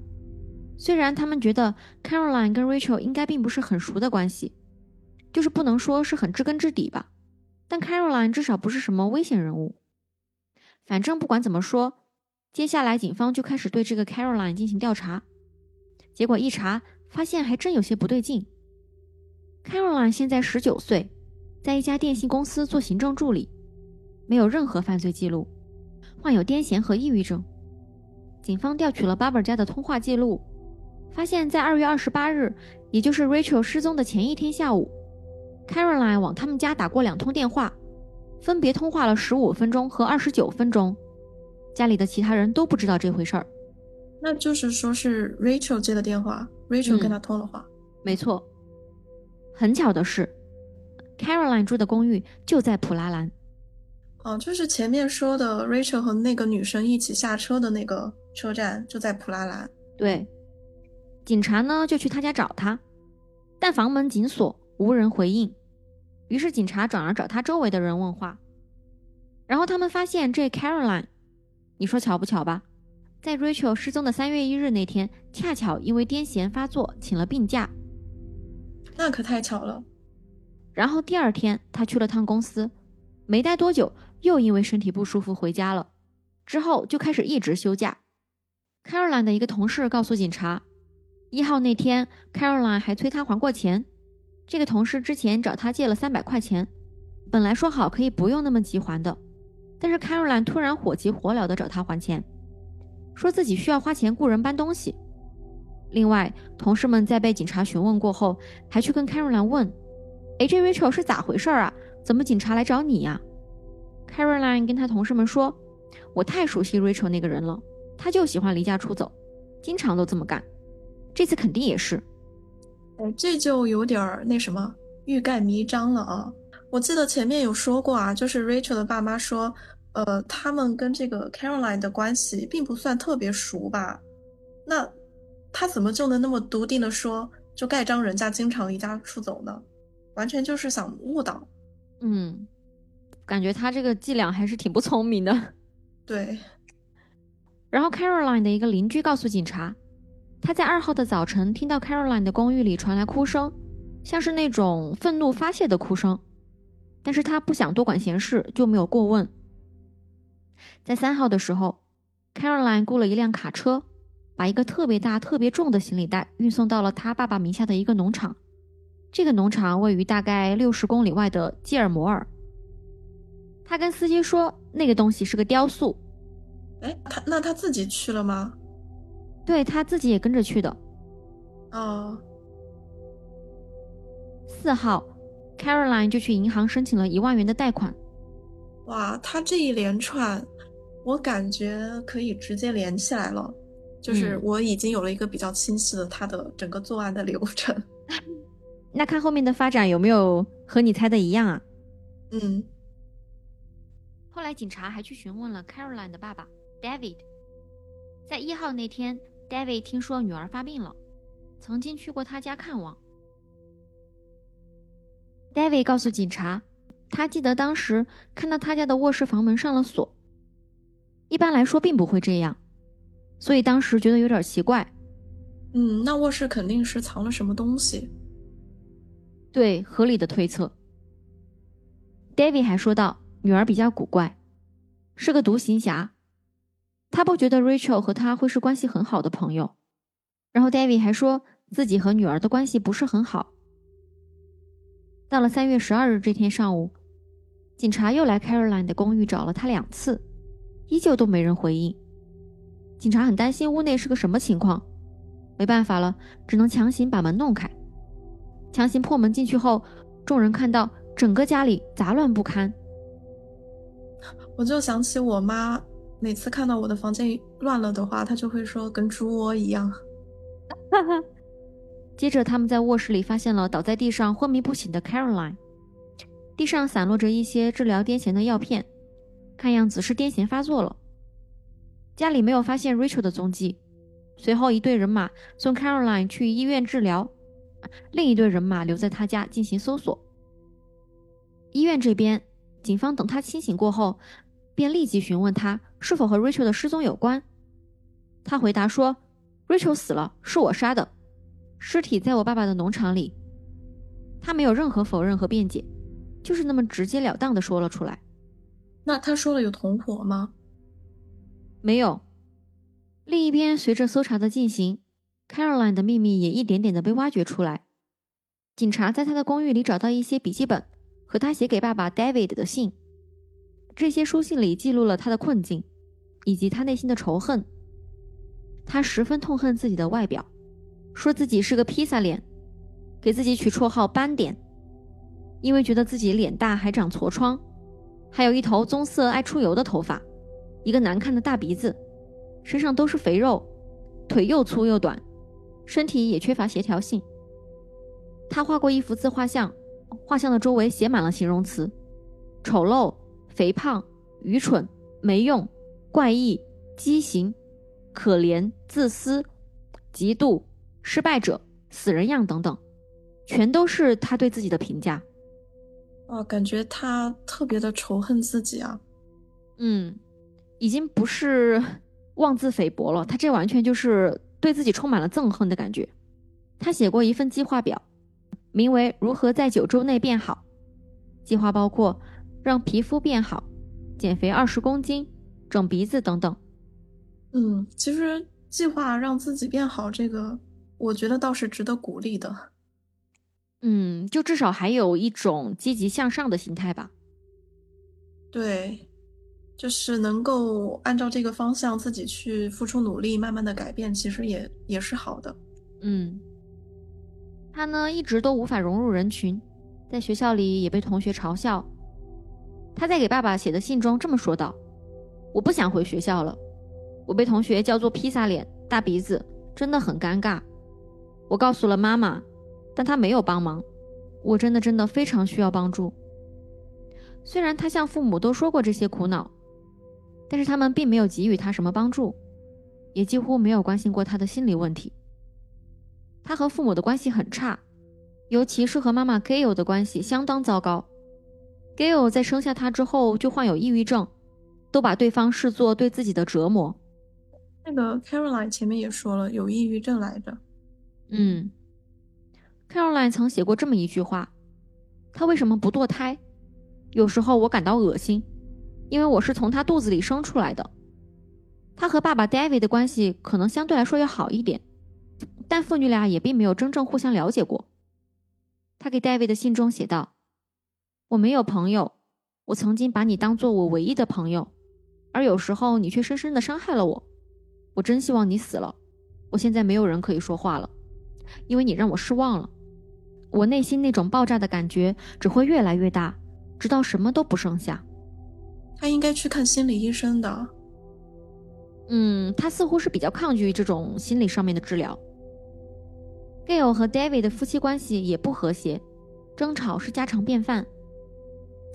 Speaker 1: 虽然他们觉得 Caroline 跟 Rachel 应该并不是很熟的关系，就是不能说是很知根知底吧。但 Caroline 至少不是什么危险人物。反正不管怎么说，接下来警方就开始对这个 Caroline 进行调查。结果一查，发现还真有些不对劲。Caroline 现在十九岁，在一家电信公司做行政助理，没有任何犯罪记录，患有癫痫和抑郁症。警方调取了 Barber 家的通话记录，发现，在二月二十八日，也就是 Rachel 失踪的前一天下午。Caroline 往他们家打过两通电话，分别通话了十五分钟和二十九分钟。家里的其他人都不知道这回事儿。
Speaker 2: 那就是说是 Rachel 接的电话，Rachel 跟他通了话。
Speaker 1: 没错。很巧的是，Caroline 住的公寓就在普拉兰。
Speaker 2: 哦，就是前面说的 Rachel 和那个女生一起下车的那个车站就在普拉兰。
Speaker 1: 对。警察呢就去他家找他，但房门紧锁。无人回应，于是警察转而找他周围的人问话，然后他们发现这 Caroline，你说巧不巧吧？在 Rachel 失踪的三月一日那天，恰巧因为癫痫发作请了病假。
Speaker 2: 那可太巧了。
Speaker 1: 然后第二天他去了趟公司，没待多久又因为身体不舒服回家了，之后就开始一直休假。Caroline 的一个同事告诉警察，一号那天 Caroline 还催他还过钱。这个同事之前找他借了三百块钱，本来说好可以不用那么急还的，但是 Caroline 突然火急火燎的找他还钱，说自己需要花钱雇人搬东西。另外，同事们在被警察询问过后，还去跟 Caroline 问：“哎，这 Rachel 是咋回事啊？怎么警察来找你呀？”Caroline 跟他同事们说：“我太熟悉 Rachel 那个人了，他就喜欢离家出走，经常都这么干，这次肯定也是。”
Speaker 2: 哎，这就有点儿那什么欲盖弥彰了啊！我记得前面有说过啊，就是 Rachel 的爸妈说，呃，他们跟这个 Caroline 的关系并不算特别熟吧？那他怎么就能那么笃定的说，就盖章人家经常离家出走呢？完全就是想误导。
Speaker 1: 嗯，感觉他这个伎俩还是挺不聪明的。
Speaker 2: 对。
Speaker 1: 然后 Caroline 的一个邻居告诉警察。他在二号的早晨听到 Caroline 的公寓里传来哭声，像是那种愤怒发泄的哭声，但是他不想多管闲事，就没有过问。在三号的时候，Caroline 雇了一辆卡车，把一个特别大、特别重的行李袋运送到了他爸爸名下的一个农场。这个农场位于大概六十公里外的基尔摩尔。他跟司机说，那个东西是个雕塑。
Speaker 2: 哎，他那他自己去了吗？
Speaker 1: 对他自己也跟着去的，
Speaker 2: 哦。
Speaker 1: 四号，Caroline 就去银行申请了一万元的贷款。
Speaker 2: 哇，他这一连串，我感觉可以直接连起来了，就是我已经有了一个比较清晰的他的整个作案的流程。
Speaker 1: 那看后面的发展有没有和你猜的一样啊？
Speaker 2: 嗯。
Speaker 1: 后来警察还去询问了 Caroline 的爸爸 David，在一号那天。David 听说女儿发病了，曾经去过他家看望。David 告诉警察，他记得当时看到他家的卧室房门上了锁。一般来说并不会这样，所以当时觉得有点奇怪。
Speaker 2: 嗯，那卧室肯定是藏了什么东西。
Speaker 1: 对，合理的推测。David 还说道，女儿比较古怪，是个独行侠。他不觉得 Rachel 和他会是关系很好的朋友，然后 David 还说自己和女儿的关系不是很好。到了三月十二日这天上午，警察又来 Caroline 的公寓找了他两次，依旧都没人回应。警察很担心屋内是个什么情况，没办法了，只能强行把门弄开。强行破门进去后，众人看到整个家里杂乱不堪。
Speaker 2: 我就想起我妈每次看到我的房间乱了的话，他就会说跟猪窝一样。
Speaker 1: 哈哈。接着，他们在卧室里发现了倒在地上昏迷不醒的 Caroline，地上散落着一些治疗癫痫的药片，看样子是癫痫发作了。家里没有发现 Rachel 的踪迹。随后，一队人马送 Caroline 去医院治疗，另一队人马留在他家进行搜索。医院这边，警方等他清醒过后，便立即询问他是否和 Rachel 的失踪有关。他回答说：“Rachel 死了，是我杀的，尸体在我爸爸的农场里。”他没有任何否认和辩解，就是那么直截了当的说了出来。
Speaker 2: 那他说了有同伙吗？
Speaker 1: 没有。另一边，随着搜查的进行，Caroline 的秘密也一点点的被挖掘出来。警察在他的公寓里找到一些笔记本和他写给爸爸 David 的信。这些书信里记录了他的困境，以及他内心的仇恨。他十分痛恨自己的外表，说自己是个披萨脸，给自己取绰号“斑点”，因为觉得自己脸大还长痤疮，还有一头棕色爱出油的头发，一个难看的大鼻子。身上都是肥肉，腿又粗又短，身体也缺乏协调性。他画过一幅自画像，画像的周围写满了形容词：丑陋、肥胖、愚蠢、没用、怪异、畸形、可怜、自私、嫉妒、失败者、死人样等等，全都是他对自己的评价。
Speaker 2: 啊，感觉他特别的仇恨自己啊。
Speaker 1: 嗯，已经不是。妄自菲薄了，他这完全就是对自己充满了憎恨的感觉。他写过一份计划表，名为《如何在九周内变好》。计划包括让皮肤变好、减肥二十公斤、整鼻子等等。
Speaker 2: 嗯，其实计划让自己变好，这个我觉得倒是值得鼓励的。
Speaker 1: 嗯，就至少还有一种积极向上的心态吧。
Speaker 2: 对。就是能够按照这个方向自己去付出努力，慢慢的改变，其实也也是好的。
Speaker 1: 嗯，他呢一直都无法融入人群，在学校里也被同学嘲笑。他在给爸爸写的信中这么说道：“我不想回学校了，我被同学叫做披萨脸、大鼻子，真的很尴尬。我告诉了妈妈，但她没有帮忙。我真的真的非常需要帮助。虽然他向父母都说过这些苦恼。”但是他们并没有给予他什么帮助，也几乎没有关心过他的心理问题。他和父母的关系很差，尤其是和妈妈 Gayle 的关系相当糟糕。Gail 在生下他之后就患有抑郁症，都把对方视作对自己的折磨。
Speaker 2: 那个 Caroline 前面也说了，有抑郁症来着。
Speaker 1: 嗯，Caroline 曾写过这么一句话：“他为什么不堕胎？有时候我感到恶心。”因为我是从他肚子里生出来的，他和爸爸 David 的关系可能相对来说要好一点，但父女俩也并没有真正互相了解过。他给 David 的信中写道：“我没有朋友，我曾经把你当做我唯一的朋友，而有时候你却深深的伤害了我。我真希望你死了。我现在没有人可以说话了，因为你让我失望了。我内心那种爆炸的感觉只会越来越大，直到什么都不剩下。”
Speaker 2: 他应该去看心理医生的。
Speaker 1: 嗯，他似乎是比较抗拒这种心理上面的治疗。Gail 和 David 的夫妻关系也不和谐，争吵是家常便饭。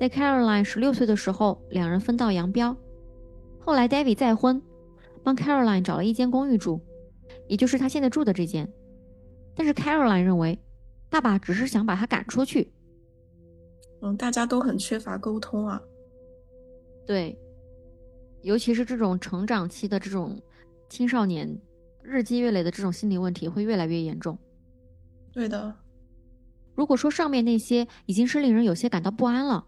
Speaker 1: 在 Caroline 十六岁的时候，两人分道扬镳。后来 David 再婚，帮 Caroline 找了一间公寓住，也就是他现在住的这间。但是 Caroline 认为，爸爸只是想把他赶出去。
Speaker 2: 嗯，大家都很缺乏沟通啊。
Speaker 1: 对，尤其是这种成长期的这种青少年，日积月累的这种心理问题会越来越严重。
Speaker 2: 对的，
Speaker 1: 如果说上面那些已经是令人有些感到不安了，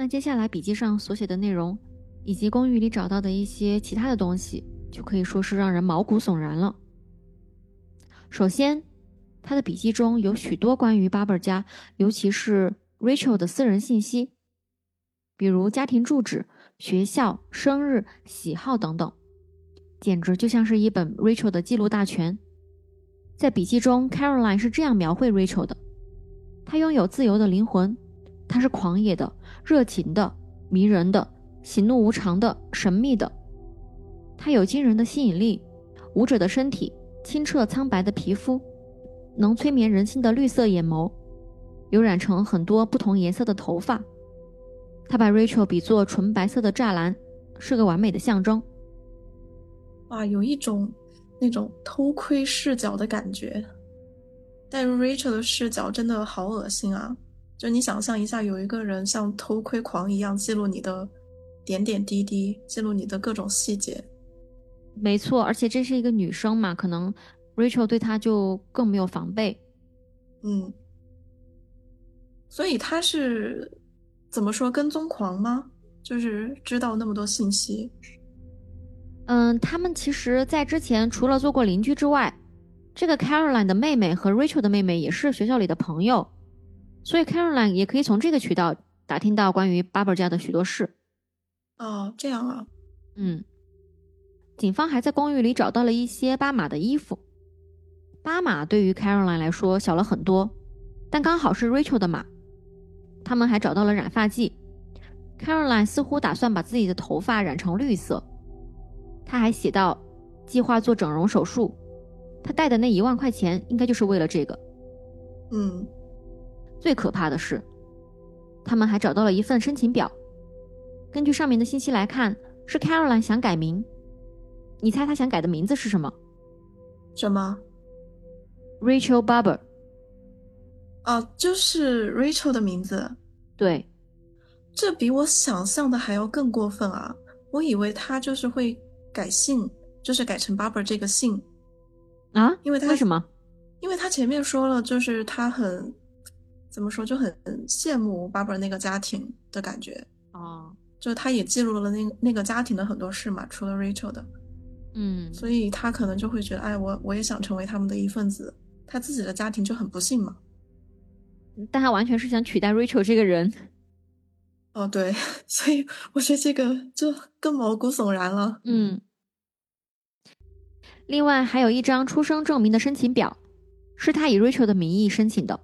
Speaker 1: 那接下来笔记上所写的内容，以及公寓里找到的一些其他的东西，就可以说是让人毛骨悚然了。首先，他的笔记中有许多关于 Barber 家，尤其是 Rachel 的私人信息。比如家庭住址、学校、生日、喜好等等，简直就像是一本 Rachel 的记录大全。在笔记中，Caroline 是这样描绘 Rachel 的：她拥有自由的灵魂，她是狂野的、热情的、迷人的、喜怒无常的、神秘的。她有惊人的吸引力，舞者的身体，清澈苍白的皮肤，能催眠人心的绿色眼眸，有染成很多不同颜色的头发。他把 Rachel 比作纯白色的栅栏，是个完美的象征。
Speaker 2: 哇，有一种。那种偷窥视角的感觉，带入 Rachel 的视角真的好恶心啊！就你想象一下，有一个人像偷窥狂一样记录你的点点滴滴，记录你的各种细节。
Speaker 1: 没错，而且这是一个女生嘛，可能 Rachel 对她就更没有防备。
Speaker 2: 嗯，所以他是怎么说跟踪狂吗？就是知道那么多信息。
Speaker 1: 嗯，他们其实，在之前除了做过邻居之外，这个 Caroline 的妹妹和 Rachel 的妹妹也是学校里的朋友，所以 Caroline 也可以从这个渠道打听到关于 Barber 家的许多事。
Speaker 2: 哦，这样啊。
Speaker 1: 嗯，警方还在公寓里找到了一些巴马的衣服，巴马对于 Caroline 来说小了很多，但刚好是 Rachel 的码。他们还找到了染发剂，Caroline 似乎打算把自己的头发染成绿色。他还写到，计划做整容手术，他带的那一万块钱应该就是为了这个。
Speaker 2: 嗯，
Speaker 1: 最可怕的是，他们还找到了一份申请表，根据上面的信息来看，是 Caroline 想改名。你猜他想改的名字是什么？
Speaker 2: 什么
Speaker 1: ？Rachel Barber。
Speaker 2: 啊，就是 Rachel 的名字。
Speaker 1: 对，
Speaker 2: 这比我想象的还要更过分啊！我以为他就是会。改姓就是改成 Barber 这个姓
Speaker 1: 啊？
Speaker 2: 因为他
Speaker 1: 为什么？
Speaker 2: 因为他前面说了，就是他很怎么说，就很羡慕 Barbara 那个家庭的感觉
Speaker 1: 哦，
Speaker 2: 就是他也记录了那那个家庭的很多事嘛，除了 Rachel 的，
Speaker 1: 嗯，
Speaker 2: 所以他可能就会觉得，哎，我我也想成为他们的一份子。他自己的家庭就很不幸嘛，
Speaker 1: 但他完全是想取代 Rachel 这个人。
Speaker 2: 哦，对，所以我觉得这个就更毛骨悚然了。
Speaker 1: 嗯。另外还有一张出生证明的申请表，是他以 Rachel 的名义申请的。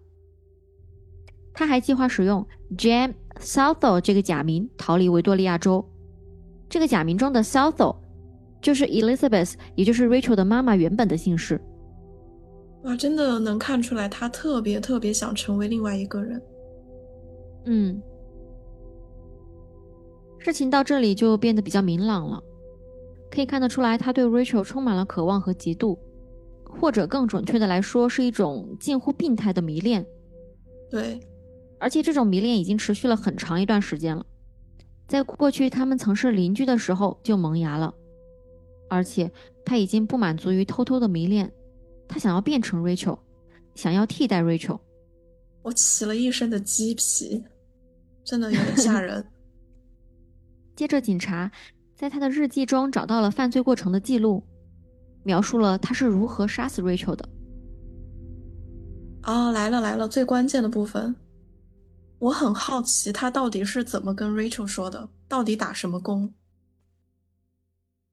Speaker 1: 他还计划使用 Jam Southall 这个假名逃离维多利亚州。这个假名中的 Southall 就是 Elizabeth，也就是 Rachel 的妈妈原本的姓氏。
Speaker 2: 哇，真的能看出来他特别特别想成为另外一个人。
Speaker 1: 嗯，事情到这里就变得比较明朗了。可以看得出来，他对 Rachel 充满了渴望和嫉妒，或者更准确的来说，是一种近乎病态的迷恋。
Speaker 2: 对，
Speaker 1: 而且这种迷恋已经持续了很长一段时间了。在过去他们曾是邻居的时候就萌芽了，而且他已经不满足于偷偷的迷恋，他想要变成 Rachel，想要替代 Rachel。
Speaker 2: 我起了一身的鸡皮，真的有点吓人。
Speaker 1: 接着，警察。在他的日记中找到了犯罪过程的记录，描述了他是如何杀死 Rachel 的。
Speaker 2: 哦，来了来了，最关键的部分，我很好奇他到底是怎么跟 Rachel 说的，到底打什么工？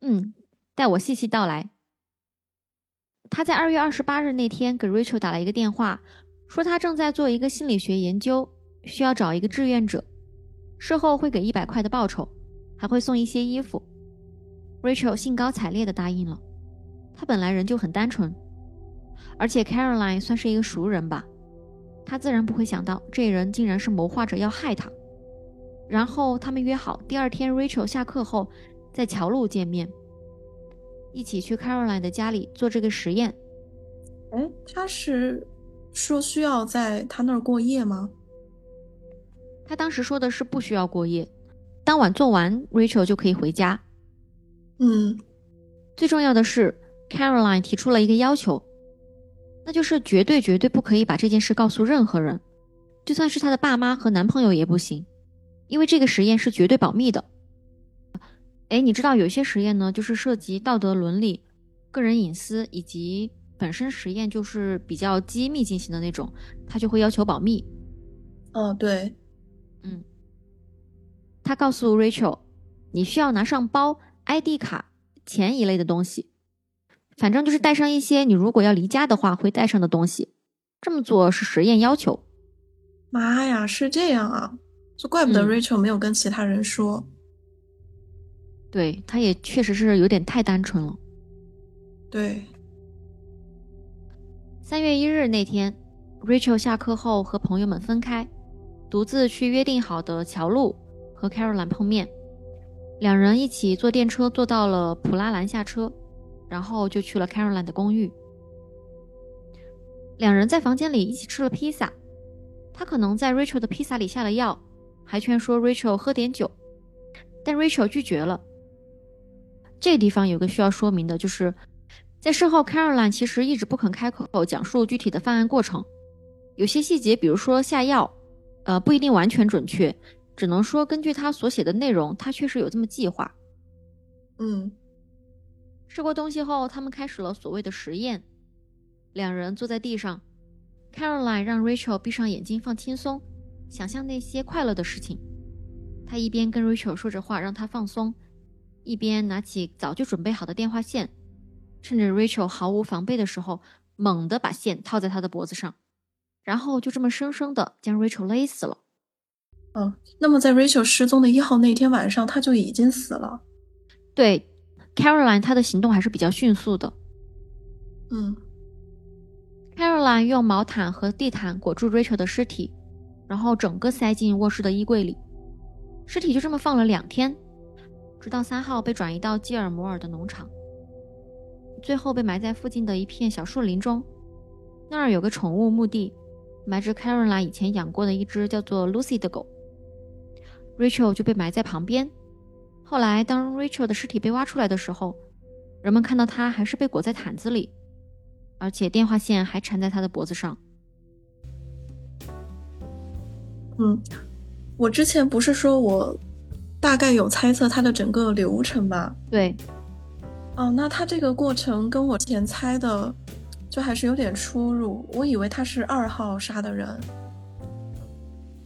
Speaker 1: 嗯，待我细细道来。他在二月二十八日那天给 Rachel 打了一个电话，说他正在做一个心理学研究，需要找一个志愿者，事后会给一百块的报酬。还会送一些衣服，Rachel 兴高采烈地答应了。他本来人就很单纯，而且 Caroline 算是一个熟人吧，她自然不会想到这人竟然是谋划着要害他。然后他们约好第二天 Rachel 下课后在桥路见面，一起去 Caroline 的家里做这个实验。
Speaker 2: 哎，他是说需要在他那儿过夜吗？
Speaker 1: 他当时说的是不需要过夜。当晚做完，Rachel 就可以回家。
Speaker 2: 嗯，
Speaker 1: 最重要的是，Caroline 提出了一个要求，那就是绝对绝对不可以把这件事告诉任何人，就算是她的爸妈和男朋友也不行，因为这个实验是绝对保密的。哎，你知道有些实验呢，就是涉及道德伦理、个人隐私以及本身实验就是比较机密进行的那种，他就会要求保密。
Speaker 2: 哦，对，
Speaker 1: 嗯。他告诉 Rachel：“ 你需要拿上包、ID 卡、钱一类的东西。反正就是带上一些你如果要离家的话会带上的东西。这么做是实验要求。
Speaker 2: 妈呀，是这样啊！就怪不得 Rachel 没有跟其他人说。
Speaker 1: 对，他也确实是有点太单纯了。
Speaker 2: 对。
Speaker 1: 三月一日那天，Rachel 下课后和朋友们分开，独自去约定好的桥路和 Caroline 碰面。两人一起坐电车坐到了普拉兰下车，然后就去了 Caroline 的公寓。两人在房间里一起吃了披萨，他可能在 Rachel 的披萨里下了药，还劝说 Rachel 喝点酒，但 Rachel 拒绝了。这个地方有个需要说明的，就是。在事后，Caroline 其实一直不肯开口讲述具体的犯案过程，有些细节，比如说下药，呃，不一定完全准确，只能说根据他所写的内容，他确实有这么计划。
Speaker 2: 嗯，
Speaker 1: 吃过东西后，他们开始了所谓的实验。两人坐在地上，Caroline 让 Rachel 闭上眼睛放轻松，想象那些快乐的事情。他一边跟 Rachel 说着话让他放松，一边拿起早就准备好的电话线。趁着 Rachel 毫无防备的时候，猛地把线套在他的脖子上，然后就这么生生的将 Rachel 勒死了。
Speaker 2: 嗯，那么在 Rachel 失踪的一号那天晚上，他就已经死了。
Speaker 1: 对，Caroline 她的行动还是比较迅速的。
Speaker 2: 嗯
Speaker 1: ，Caroline 用毛毯和地毯裹住 Rachel 的尸体，然后整个塞进卧室的衣柜里。尸体就这么放了两天，直到三号被转移到基尔摩尔的农场。最后被埋在附近的一片小树林中，那儿有个宠物墓地，埋着 Caroline 以前养过的一只叫做 Lucy 的狗。Rachel 就被埋在旁边。后来，当 Rachel 的尸体被挖出来的时候，人们看到她还是被裹在毯子里，而且电话线还缠在她的脖子上。
Speaker 2: 嗯，我之前不是说我大概有猜测他的整个流程吗？
Speaker 1: 对。
Speaker 2: 哦，那他这个过程跟我之前猜的，就还是有点出入。我以为他是二号杀的人，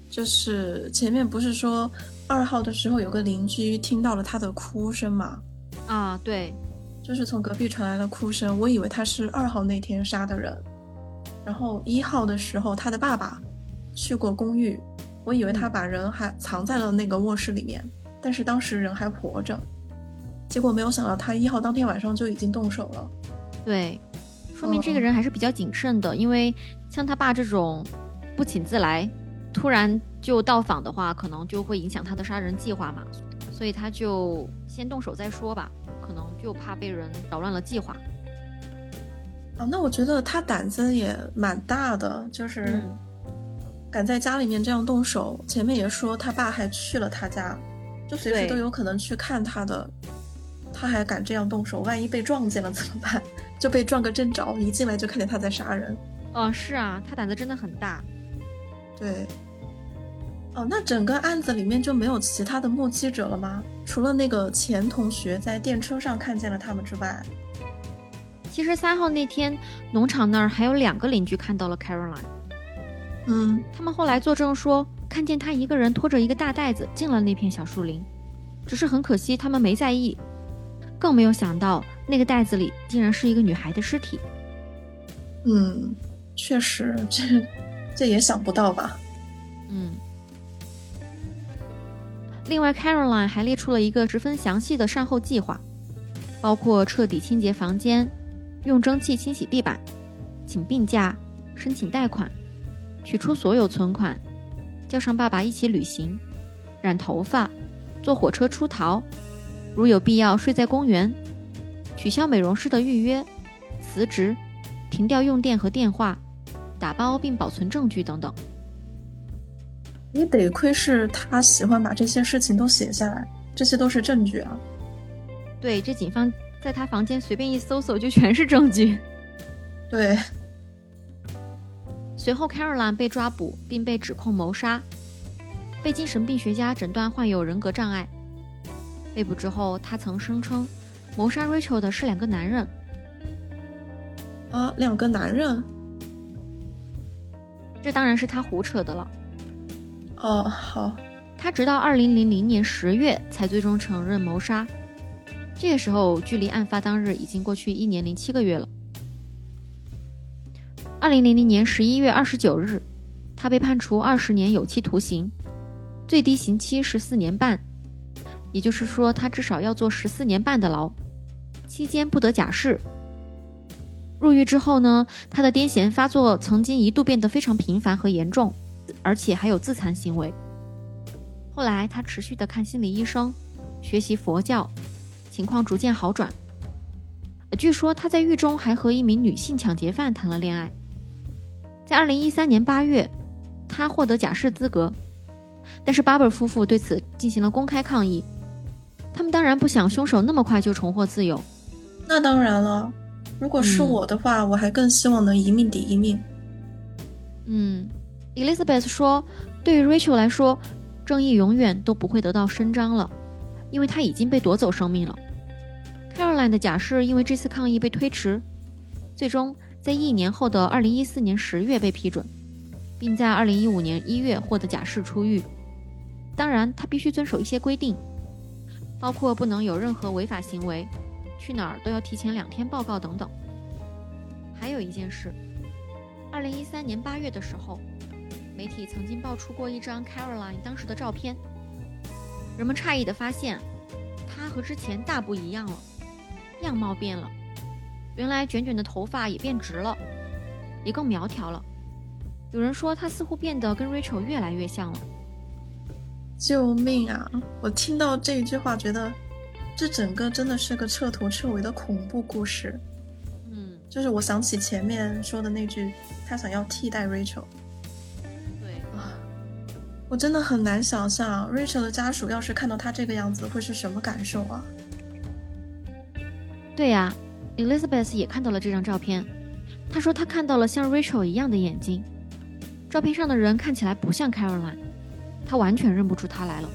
Speaker 2: 就是前面不是说二号的时候有个邻居听到了他的哭声嘛？
Speaker 1: 啊，对，
Speaker 2: 就是从隔壁传来了哭声。我以为他是二号那天杀的人，然后一号的时候他的爸爸去过公寓，我以为他把人还藏在了那个卧室里面，但是当时人还活着。结果没有想到，他一号当天晚上就已经动手了。
Speaker 1: 对，说明这个人还是比较谨慎的。因为像他爸这种不请自来、突然就到访的话，可能就会影响他的杀人计划嘛。所以他就先动手再说吧，可能就怕被人扰乱了计划。
Speaker 2: 啊，那我觉得他胆子也蛮大的，就是敢在家里面这样动手。前面也说他爸还去了他家，就随时都有可能去看他的。他还敢这样动手，万一被撞见了怎么办？就被撞个正着，一进来就看见他在杀人。
Speaker 1: 哦，是啊，他胆子真的很大。
Speaker 2: 对。哦，那整个案子里面就没有其他的目击者了吗？除了那个前同学在电车上看见了他们之外，
Speaker 1: 其实三号那天农场那儿还有两个邻居看到了 Caroline。
Speaker 2: 嗯，
Speaker 1: 他们后来作证说看见他一个人拖着一个大袋子进了那片小树林，只是很可惜他们没在意。更没有想到，那个袋子里竟然是一个女孩的尸体。
Speaker 2: 嗯，确实，这这也想不到吧？
Speaker 1: 嗯。另外，Caroline 还列出了一个十分详细的善后计划，包括彻底清洁房间、用蒸汽清洗地板、请病假、申请贷款、取出所有存款、叫上爸爸一起旅行、染头发、坐火车出逃。如有必要，睡在公园，取消美容师的预约，辞职，停掉用电和电话，打包并保存证据等等。
Speaker 2: 你得亏是他喜欢把这些事情都写下来，这些都是证据啊。
Speaker 1: 对，这警方在他房间随便一搜搜，就全是证据。
Speaker 2: 对。
Speaker 1: 随后，Caroline 被抓捕，并被指控谋杀，被精神病学家诊断患有人格障碍。被捕之后，他曾声称，谋杀 Rachel 的是两个男人。
Speaker 2: 啊，两个男人？
Speaker 1: 这当然是他胡扯的了。
Speaker 2: 哦，好。
Speaker 1: 他直到二零零零年十月才最终承认谋杀。这个时候距离案发当日已经过去一年零七个月了。二零零零年十一月二十九日，他被判处二十年有期徒刑，最低刑期是四年半，也就是说他至少要坐十四年半的牢，期间不得假释。入狱之后呢，他的癫痫发作曾经一度变得非常频繁和严重，而且还有自残行为。后来他持续的看心理医生，学习佛教，情况逐渐好转。据说他在狱中还和一名女性抢劫犯谈了恋爱。在二零一三年八月，他获得假释资格，但是巴 r 夫妇对此进行了公开抗议。他们当然不想凶手那么快就重获自由。
Speaker 2: 那当然了。如果是我的话，我还更希望能一命抵一命。
Speaker 1: 嗯，Elizabeth 说，对于 Rachel 来说，正义永远都不会得到伸张了，因为他已经被夺走生命了。Caroline 的假释因为这次抗议被推迟，最终在一年后的2014年10月被批准，并在2015年1月获得假释出狱。当然，他必须遵守一些规定，包括不能有任何违法行为。去哪儿都要提前两天报告等等。还有一件事，二零一三年八月的时候，媒体曾经爆出过一张 Caroline 当时的照片。人们诧异地发现，她和之前大不一样了，样貌变了，原来卷卷的头发也变直了，也更苗条了。有人说她似乎变得跟 Rachel 越来越像了。
Speaker 2: 救命啊！我听到这一句话，觉得。这整个真的是个彻头彻尾的恐怖故事，
Speaker 1: 嗯，
Speaker 2: 就是我想起前面说的那句，他想要替代 Rachel，我真的很难想象 Rachel 的家属要是看到他这个样子会是什么感受啊？
Speaker 1: 对呀，Elizabeth 也看到了这张照片，她说她看到了像 Rachel 一样的眼睛，照片上的人看起来不像 Caroline，她完全认不出他来了，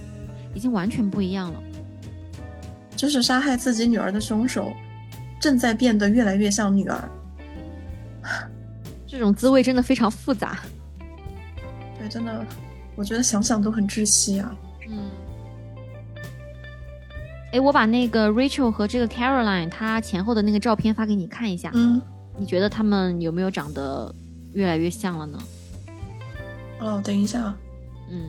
Speaker 1: 已经完全不一样了。
Speaker 2: 就是杀害自己女儿的凶手，正在变得越来越像女儿。
Speaker 1: 这种滋味真的非常复杂。
Speaker 2: 对，真的，我觉得想想都很窒息啊。
Speaker 1: 嗯。哎，我把那个 Rachel 和这个 Caroline 她前后的那个照片发给你看一下。
Speaker 2: 嗯。
Speaker 1: 你觉得他们有没有长得越来越像了呢？
Speaker 2: 哦，等一下。
Speaker 1: 嗯。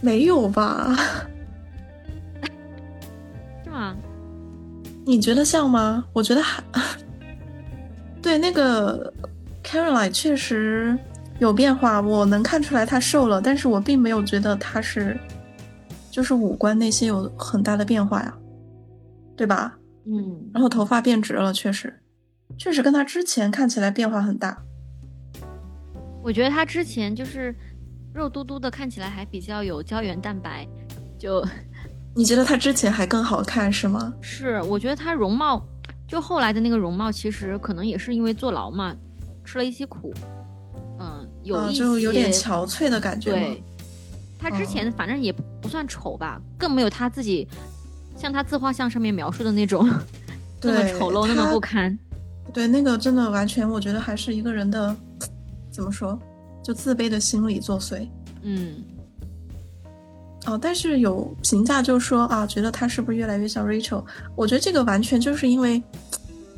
Speaker 2: 没有吧？
Speaker 1: 是吗？
Speaker 2: 你觉得像吗？我觉得还 对。那个 Caroline 确实有变化，我能看出来她瘦了，但是我并没有觉得她是就是五官那些有很大的变化呀，对吧？
Speaker 1: 嗯。
Speaker 2: 然后头发变直了，确实，确实跟她之前看起来变化很大。
Speaker 1: 我觉得她之前就是。肉嘟嘟的，看起来还比较有胶原蛋白，就
Speaker 2: 你觉得她之前还更好看是吗？
Speaker 1: 是，我觉得她容貌，就后来的那个容貌，其实可能也是因为坐牢嘛，吃了一些苦，嗯，有一些
Speaker 2: 就有点憔悴的感觉。
Speaker 1: 对，他之前反正也不算丑吧，更没有他自己像他自画像上面描述的那种 那么丑陋，那么不堪。
Speaker 2: 对，那个真的完全，我觉得还是一个人的怎么说？就自卑的心理作祟，
Speaker 1: 嗯，
Speaker 2: 哦，但是有评价就说啊，觉得他是不是越来越像 Rachel？我觉得这个完全就是因为，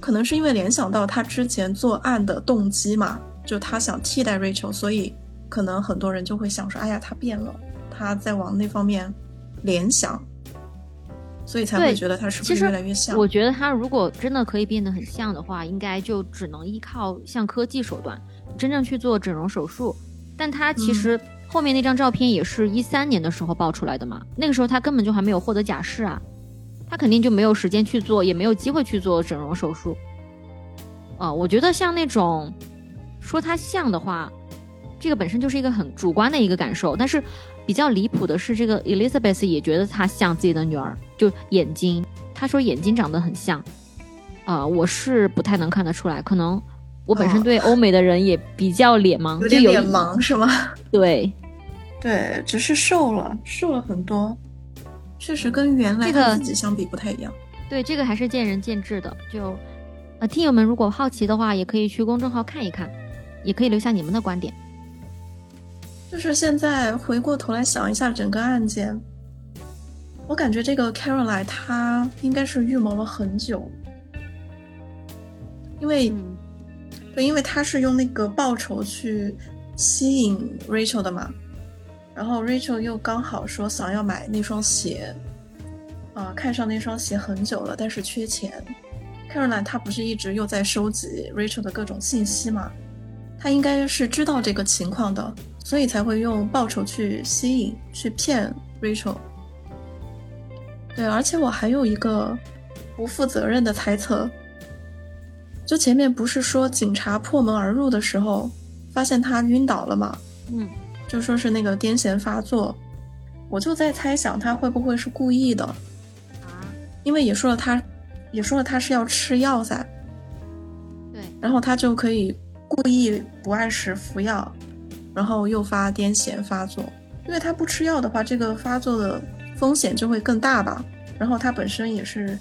Speaker 2: 可能是因为联想到他之前作案的动机嘛，就他想替代 Rachel，所以可能很多人就会想说，哎呀，他变了，他在往那方面联想，所以才会觉得他是不是越来越像？
Speaker 1: 我觉得他如果真的可以变得很像的话，应该就只能依靠像科技手段。真正去做整容手术，但他其实后面那张照片也是一三年的时候爆出来的嘛，那个时候他根本就还没有获得假释啊，他肯定就没有时间去做，也没有机会去做整容手术。啊，我觉得像那种说它像的话，这个本身就是一个很主观的一个感受，但是比较离谱的是，这个 Elizabeth 也觉得她像自己的女儿，就眼睛，她说眼睛长得很像，啊，我是不太能看得出来，可能。我本身对欧美的人也比较脸盲，
Speaker 2: 有点脸盲是吗？
Speaker 1: 对，
Speaker 2: 对，只是瘦了，瘦了很多，确实跟原来自己相比不太一样。
Speaker 1: 对，这个还是见仁见智的。就，呃，听友们如果好奇的话，也可以去公众号看一看，也可以留下你们的观点。
Speaker 2: 就是现在回过头来想一下整个案件，我感觉这个 Caroline 她应该是预谋了很久，因为，对，因为她是用那个报酬去吸引 Rachel 的嘛，然后 Rachel 又刚好说想要买那双鞋，啊，看上那双鞋很久了，但是缺钱。Caroline 她不是一直又在收集 Rachel 的各种信息嘛？她应该是知道这个情况的，所以才会用报酬去吸引、去骗 Rachel。对，而且我还有一个不负责任的猜测，就前面不是说警察破门而入的时候，发现他晕倒了吗？
Speaker 1: 嗯，
Speaker 2: 就说是那个癫痫发作，我就在猜想他会不会是故意的啊？因为也说了他。也说了，他是要吃药噻，
Speaker 1: 对，
Speaker 2: 然后他就可以故意不按时服药，然后诱发癫痫发作。因为他不吃药的话，这个发作的风险就会更大吧。然后他本身也是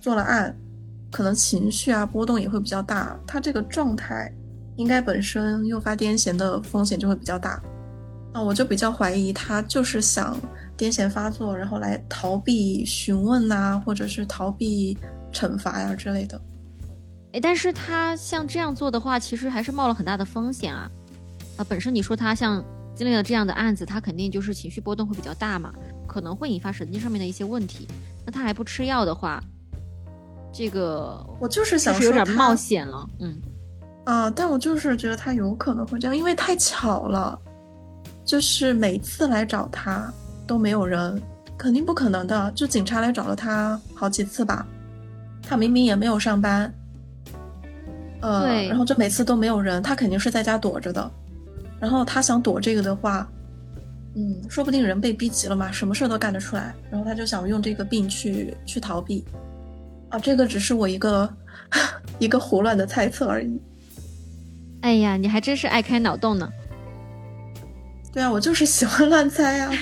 Speaker 2: 做了案，可能情绪啊波动也会比较大。他这个状态应该本身诱发癫痫的风险就会比较大。啊，我就比较怀疑他就是想癫痫发作，然后来逃避询问呐，或者是逃避惩罚呀之类的。
Speaker 1: 哎，但是他像这样做的话，其实还是冒了很大的风险啊。啊，本身你说他像经历了这样的案子，他肯定就是情绪波动会比较大嘛，可能会引发神经上面的一些问题。那他还不吃药的话，这个
Speaker 2: 我就是想
Speaker 1: 说有点冒险了。嗯，
Speaker 2: 啊，但我就是觉得他有可能会这样，因为太巧了。就是每次来找他都没有人，肯定不可能的。就警察来找了他好几次吧，他明明也没有上班，呃，然后就每次都没有人，他肯定是在家躲着的。然后他想躲这个的话，嗯，说不定人被逼急了嘛，什么事都干得出来。然后他就想用这个病去去逃避。啊，这个只是我一个 一个胡乱的猜测而已。
Speaker 1: 哎呀，你还真是爱开脑洞呢。
Speaker 2: 对啊，我就是喜欢乱猜啊。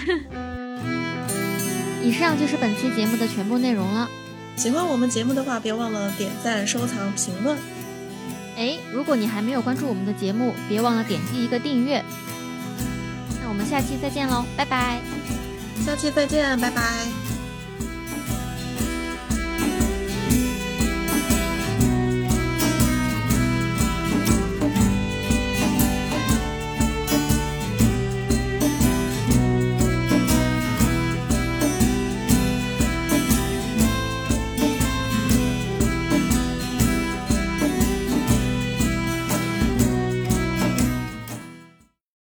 Speaker 1: 以上就是本期节目的全部内容了。
Speaker 2: 喜欢我们节目的话，别忘了点赞、收藏、评论。
Speaker 1: 哎，如果你还没有关注我们的节目，别忘了点击一个订阅。那我们下期再见喽，拜拜。
Speaker 2: 下期再见，拜拜。